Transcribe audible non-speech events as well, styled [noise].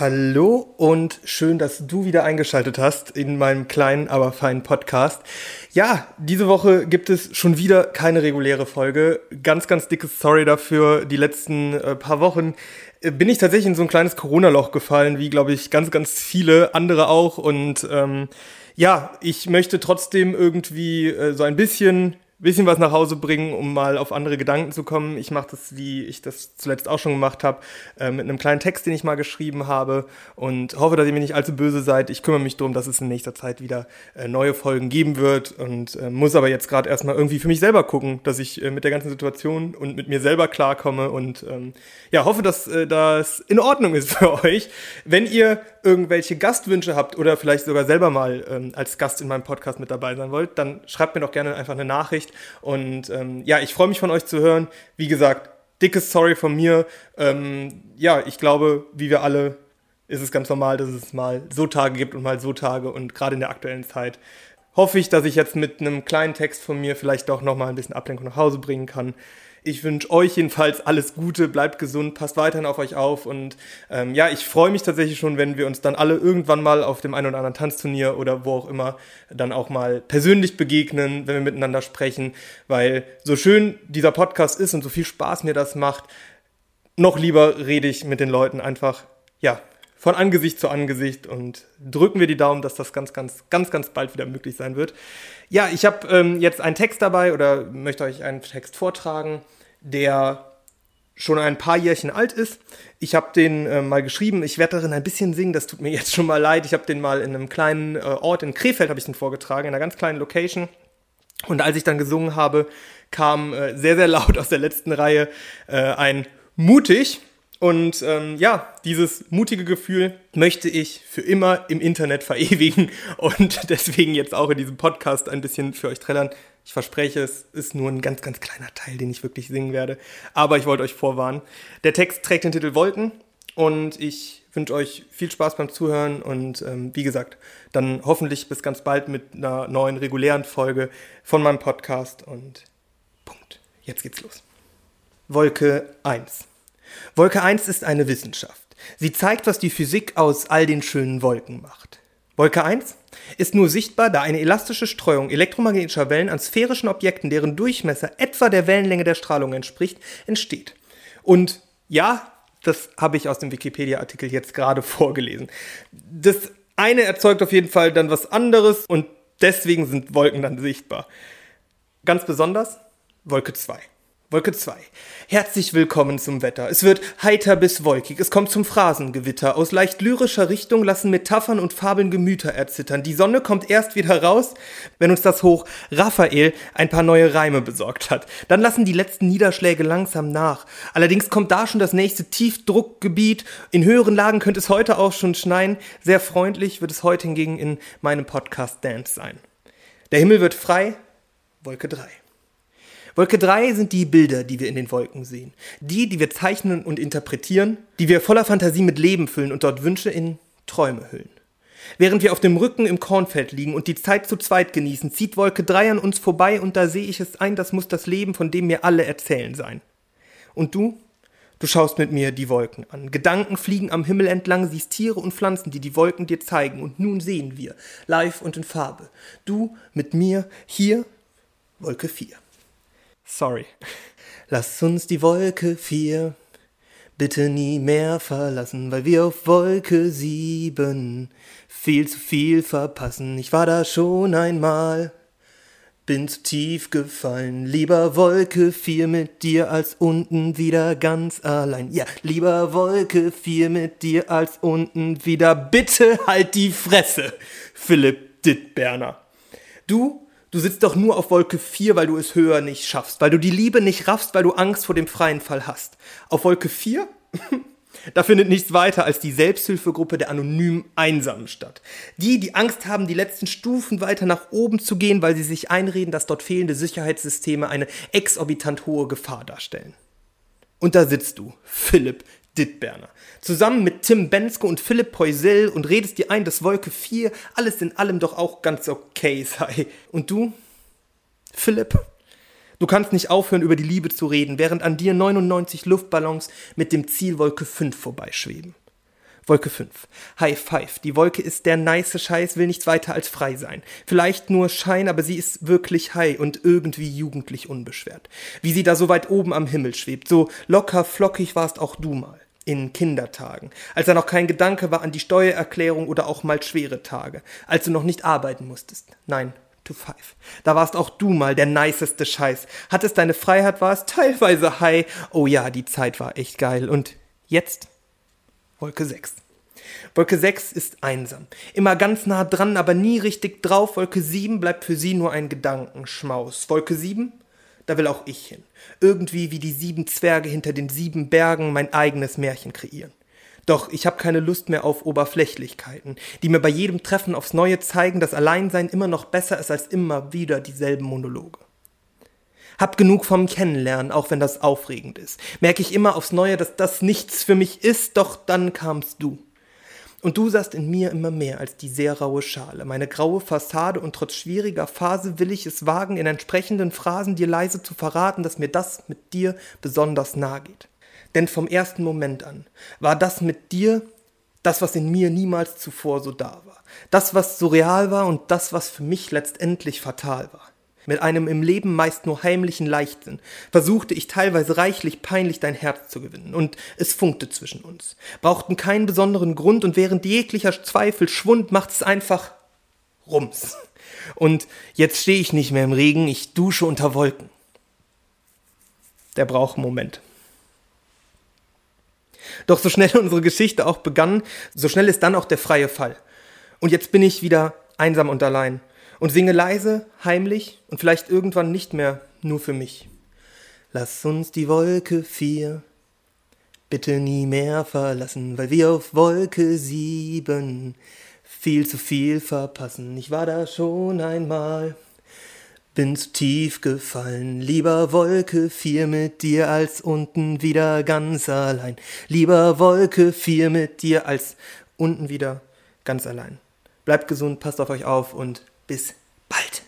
Hallo und schön, dass du wieder eingeschaltet hast in meinem kleinen, aber feinen Podcast. Ja, diese Woche gibt es schon wieder keine reguläre Folge. Ganz, ganz dickes Sorry dafür. Die letzten äh, paar Wochen äh, bin ich tatsächlich in so ein kleines Corona-Loch gefallen, wie, glaube ich, ganz, ganz viele andere auch. Und ähm, ja, ich möchte trotzdem irgendwie äh, so ein bisschen bisschen was nach Hause bringen, um mal auf andere Gedanken zu kommen. Ich mache das, wie ich das zuletzt auch schon gemacht habe, äh, mit einem kleinen Text, den ich mal geschrieben habe und hoffe, dass ihr mir nicht allzu böse seid. Ich kümmere mich darum, dass es in nächster Zeit wieder äh, neue Folgen geben wird und äh, muss aber jetzt gerade erstmal irgendwie für mich selber gucken, dass ich äh, mit der ganzen Situation und mit mir selber klarkomme und ähm, ja, hoffe, dass äh, das in Ordnung ist [laughs] für euch. Wenn ihr irgendwelche Gastwünsche habt oder vielleicht sogar selber mal ähm, als Gast in meinem Podcast mit dabei sein wollt, dann schreibt mir doch gerne einfach eine Nachricht Nachricht. Und ähm, ja, ich freue mich von euch zu hören. Wie gesagt, dickes Sorry von mir. Ähm, ja, ich glaube, wie wir alle, ist es ganz normal, dass es mal so Tage gibt und mal so Tage. Und gerade in der aktuellen Zeit hoffe ich, dass ich jetzt mit einem kleinen Text von mir vielleicht doch nochmal ein bisschen Ablenkung nach Hause bringen kann. Ich wünsche euch jedenfalls alles Gute, bleibt gesund, passt weiterhin auf euch auf und ähm, ja, ich freue mich tatsächlich schon, wenn wir uns dann alle irgendwann mal auf dem einen oder anderen Tanzturnier oder wo auch immer dann auch mal persönlich begegnen, wenn wir miteinander sprechen, weil so schön dieser Podcast ist und so viel Spaß mir das macht, noch lieber rede ich mit den Leuten einfach, ja, von Angesicht zu Angesicht und drücken wir die Daumen, dass das ganz, ganz, ganz, ganz bald wieder möglich sein wird. Ja, ich habe ähm, jetzt einen Text dabei oder möchte euch einen Text vortragen, der schon ein paar Jährchen alt ist. Ich habe den äh, mal geschrieben. Ich werde darin ein bisschen singen. Das tut mir [laughs] jetzt schon mal leid. Ich habe den mal in einem kleinen äh, Ort in Krefeld habe ich den vorgetragen, in einer ganz kleinen Location. Und als ich dann gesungen habe, kam äh, sehr sehr laut aus der letzten Reihe äh, ein mutig und ähm, ja, dieses mutige Gefühl möchte ich für immer im Internet verewigen [laughs] und deswegen jetzt auch in diesem Podcast ein bisschen für euch trällern. Ich verspreche, es ist nur ein ganz, ganz kleiner Teil, den ich wirklich singen werde. Aber ich wollte euch vorwarnen. Der Text trägt den Titel Wolken und ich wünsche euch viel Spaß beim Zuhören und ähm, wie gesagt, dann hoffentlich bis ganz bald mit einer neuen regulären Folge von meinem Podcast und Punkt. Jetzt geht's los. Wolke 1. Wolke 1 ist eine Wissenschaft. Sie zeigt, was die Physik aus all den schönen Wolken macht. Wolke 1 ist nur sichtbar, da eine elastische Streuung elektromagnetischer Wellen an sphärischen Objekten, deren Durchmesser etwa der Wellenlänge der Strahlung entspricht, entsteht. Und ja, das habe ich aus dem Wikipedia-Artikel jetzt gerade [laughs] vorgelesen. Das eine erzeugt auf jeden Fall dann was anderes und deswegen sind Wolken dann sichtbar. Ganz besonders Wolke 2. Wolke 2. Herzlich willkommen zum Wetter. Es wird heiter bis wolkig. Es kommt zum Phrasengewitter. Aus leicht lyrischer Richtung lassen Metaphern und Fabeln Gemüter erzittern. Die Sonne kommt erst wieder raus, wenn uns das Hoch Raphael ein paar neue Reime besorgt hat. Dann lassen die letzten Niederschläge langsam nach. Allerdings kommt da schon das nächste Tiefdruckgebiet. In höheren Lagen könnte es heute auch schon schneien. Sehr freundlich wird es heute hingegen in meinem Podcast Dance sein. Der Himmel wird frei. Wolke 3. Wolke 3 sind die Bilder, die wir in den Wolken sehen. Die, die wir zeichnen und interpretieren, die wir voller Fantasie mit Leben füllen und dort Wünsche in Träume hüllen. Während wir auf dem Rücken im Kornfeld liegen und die Zeit zu zweit genießen, zieht Wolke 3 an uns vorbei und da sehe ich es ein, das muss das Leben, von dem mir alle erzählen sein. Und du? Du schaust mit mir die Wolken an. Gedanken fliegen am Himmel entlang, siehst Tiere und Pflanzen, die die Wolken dir zeigen. Und nun sehen wir, live und in Farbe. Du mit mir hier, Wolke 4. Sorry. Lass uns die Wolke 4 bitte nie mehr verlassen, weil wir auf Wolke 7 viel zu viel verpassen. Ich war da schon einmal, bin zu tief gefallen. Lieber Wolke 4 mit dir als unten wieder ganz allein. Ja, lieber Wolke 4 mit dir als unten wieder. Bitte halt die Fresse, Philipp Dittberner. Du Du sitzt doch nur auf Wolke 4, weil du es höher nicht schaffst, weil du die Liebe nicht raffst, weil du Angst vor dem freien Fall hast. Auf Wolke 4? [laughs] da findet nichts weiter als die Selbsthilfegruppe der anonym Einsamen statt. Die, die Angst haben, die letzten Stufen weiter nach oben zu gehen, weil sie sich einreden, dass dort fehlende Sicherheitssysteme eine exorbitant hohe Gefahr darstellen. Und da sitzt du, Philipp Dittberner. Zusammen mit Tim Benske und Philipp Poisel und redest dir ein, dass Wolke 4 alles in allem doch auch ganz okay sei. Und du? Philipp? Du kannst nicht aufhören, über die Liebe zu reden, während an dir 99 Luftballons mit dem Ziel Wolke 5 vorbeischweben. Wolke 5. High Five. Die Wolke ist der nice Scheiß, will nichts weiter als frei sein. Vielleicht nur Schein, aber sie ist wirklich high und irgendwie jugendlich unbeschwert. Wie sie da so weit oben am Himmel schwebt. So locker flockig warst auch du mal. In Kindertagen. Als da noch kein Gedanke war an die Steuererklärung oder auch mal schwere Tage. Als du noch nicht arbeiten musstest. Nein, to five. Da warst auch du mal der niceste Scheiß. Hattest deine Freiheit, warst teilweise high. Oh ja, die Zeit war echt geil. Und jetzt? Wolke 6. Wolke 6 ist einsam. Immer ganz nah dran, aber nie richtig drauf. Wolke 7 bleibt für sie nur ein Gedankenschmaus. Wolke 7, da will auch ich hin. Irgendwie wie die sieben Zwerge hinter den sieben Bergen mein eigenes Märchen kreieren. Doch ich habe keine Lust mehr auf Oberflächlichkeiten, die mir bei jedem Treffen aufs Neue zeigen, dass Alleinsein immer noch besser ist als immer wieder dieselben Monologe. Hab genug vom Kennenlernen, auch wenn das aufregend ist. Merke ich immer aufs Neue, dass das nichts für mich ist, doch dann kamst du. Und du sahst in mir immer mehr als die sehr raue Schale, meine graue Fassade, und trotz schwieriger Phase will ich es wagen, in entsprechenden Phrasen dir leise zu verraten, dass mir das mit dir besonders nahe geht. Denn vom ersten Moment an war das mit dir das, was in mir niemals zuvor so da war. Das, was so real war und das, was für mich letztendlich fatal war mit einem im Leben meist nur heimlichen Leichtsinn, versuchte ich teilweise reichlich peinlich dein Herz zu gewinnen, und es funkte zwischen uns, brauchten keinen besonderen Grund, und während jeglicher Zweifel schwund, macht es einfach Rums. Und jetzt stehe ich nicht mehr im Regen, ich dusche unter Wolken. Der braucht einen Moment. Doch so schnell [laughs] unsere Geschichte auch begann, so schnell ist dann auch der freie Fall. Und jetzt bin ich wieder einsam und allein und singe leise, heimlich und vielleicht irgendwann nicht mehr nur für mich. Lass uns die Wolke vier bitte nie mehr verlassen, weil wir auf Wolke sieben viel zu viel verpassen. Ich war da schon einmal, bin zu tief gefallen. Lieber Wolke vier mit dir als unten wieder ganz allein. Lieber Wolke vier mit dir als unten wieder ganz allein. Bleibt gesund, passt auf euch auf und bis bald.